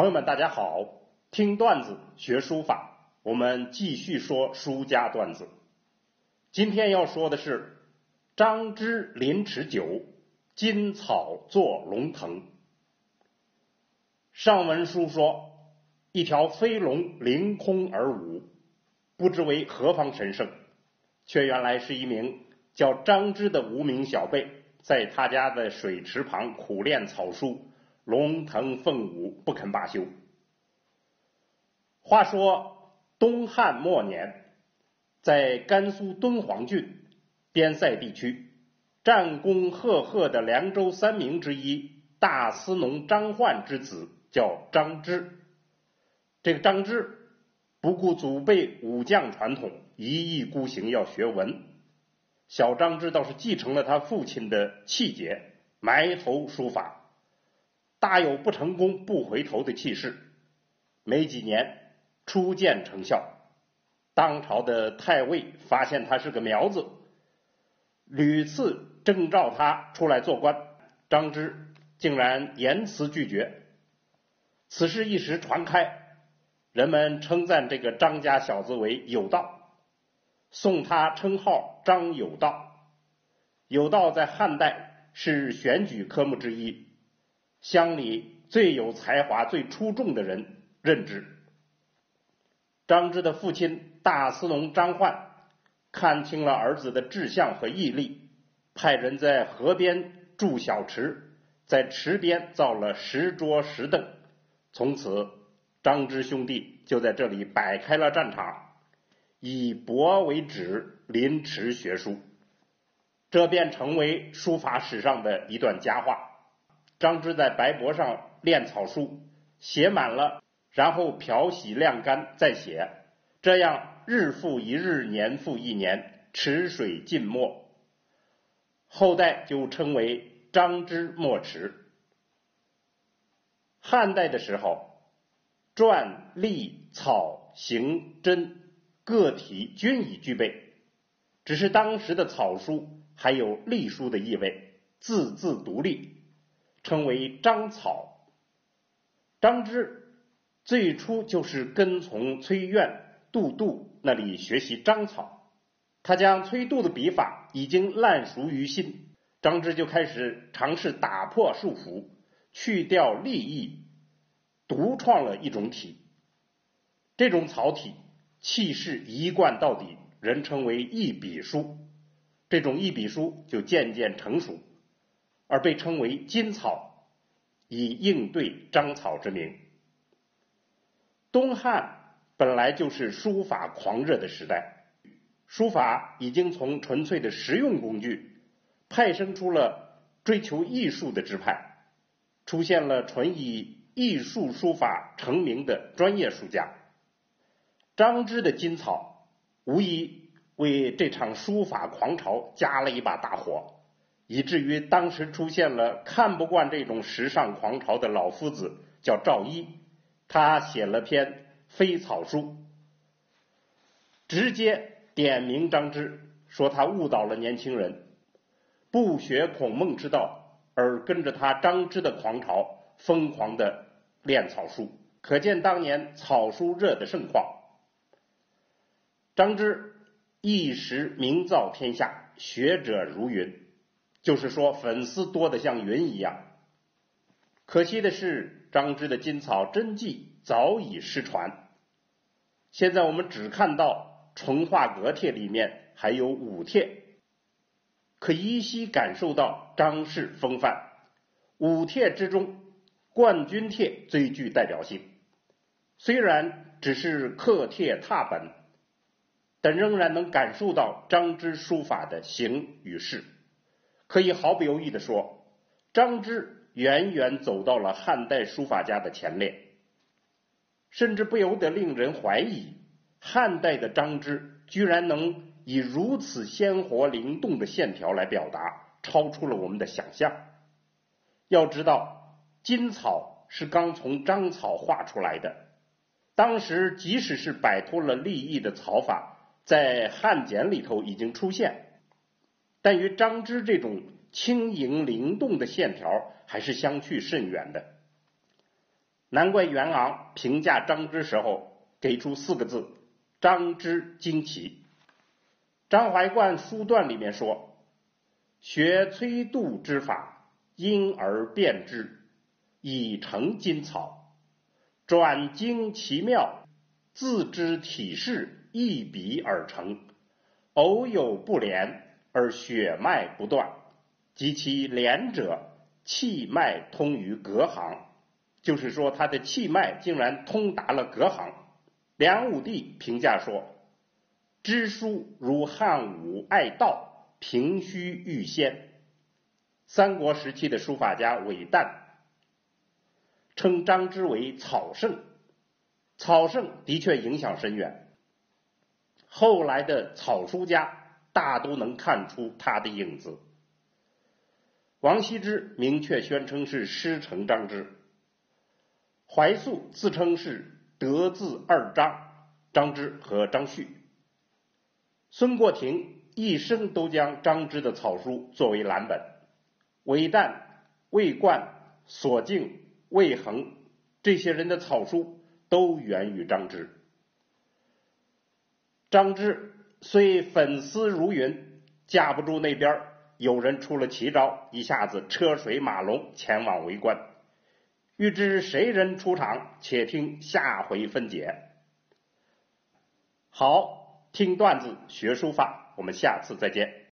朋友们，大家好！听段子学书法，我们继续说书家段子。今天要说的是张芝临池酒，金草作龙腾。上文书说，一条飞龙凌空而舞，不知为何方神圣，却原来是一名叫张芝的无名小辈，在他家的水池旁苦练草书。龙腾凤舞，不肯罢休。话说东汉末年，在甘肃敦煌郡边塞地区，战功赫赫的凉州三名之一大司农张焕之子叫张芝。这个张芝不顾祖辈武将传统，一意孤行要学文。小张芝倒是继承了他父亲的气节，埋头书法。大有不成功不回头的气势，没几年初见成效。当朝的太尉发现他是个苗子，屡次征召他出来做官，张芝竟然严词拒绝。此事一时传开，人们称赞这个张家小子为有道，送他称号张有道。有道在汉代是选举科目之一。乡里最有才华、最出众的人任职。张芝的父亲大司农张焕看清了儿子的志向和毅力，派人在河边筑小池，在池边造了石桌石凳。从此，张芝兄弟就在这里摆开了战场，以博为旨，临池学书，这便成为书法史上的一段佳话。张芝在白帛上练草书，写满了，然后漂洗晾干再写，这样日复一日，年复一年，池水浸没，后代就称为张芝墨池。汉代的时候，篆、隶、草、行、真个体均已具备，只是当时的草书还有隶书的意味，字字独立。称为章草，张芝最初就是跟从崔苑、杜度那里学习章草，他将崔度的笔法已经烂熟于心，张芝就开始尝试打破束缚，去掉立意，独创了一种体，这种草体气势一贯到底，人称为一笔书，这种一笔书就渐渐成熟。而被称为金草，以应对章草之名。东汉本来就是书法狂热的时代，书法已经从纯粹的实用工具，派生出了追求艺术的支派，出现了纯以艺术书法成名的专业书家。张芝的金草，无疑为这场书法狂潮加了一把大火。以至于当时出现了看不惯这种时尚狂潮的老夫子，叫赵一，他写了篇飞草书，直接点名张芝，说他误导了年轻人，不学孔孟之道，而跟着他张芝的狂潮疯狂的练草书，可见当年草书热的盛况。张芝一时名噪天下，学者如云。就是说，粉丝多的像云一样。可惜的是，张芝的金草真迹早已失传。现在我们只看到《淳化阁帖》里面还有五帖，可依稀感受到张氏风范。五帖之中，《冠军帖》最具代表性。虽然只是刻帖拓本，但仍然能感受到张芝书法的形与势。可以毫不犹豫地说，张芝远远走到了汉代书法家的前列，甚至不由得令人怀疑，汉代的张芝居然能以如此鲜活灵动的线条来表达，超出了我们的想象。要知道，金草是刚从章草画出来的，当时即使是摆脱了立意的草法，在汉简里头已经出现。但与张芝这种轻盈灵动的线条还是相去甚远的。难怪袁昂评价张芝时候给出四个字：张芝惊奇。张怀灌书段里面说：“学崔度之法，因而变之，以成金草。转经奇妙，自知体势，一笔而成。偶有不连，而血脉不断，及其连者，气脉通于隔行。就是说，他的气脉竟然通达了隔行。”梁武帝评价说。知书如汉武爱道，平虚欲仙。三国时期的书法家韦诞称张芝为草圣，草圣的确影响深远。后来的草书家大都能看出他的影子。王羲之明确宣称是师承张芝，怀素自称是德字二张，张芝和张旭。孙过庭一生都将张芝的草书作为蓝本，韦诞、魏冠、索敬、魏恒这些人的草书都源于张芝。张芝虽粉丝如云，架不住那边有人出了奇招，一下子车水马龙前往围观。欲知谁人出场，且听下回分解。好。听段子学书法，我们下次再见。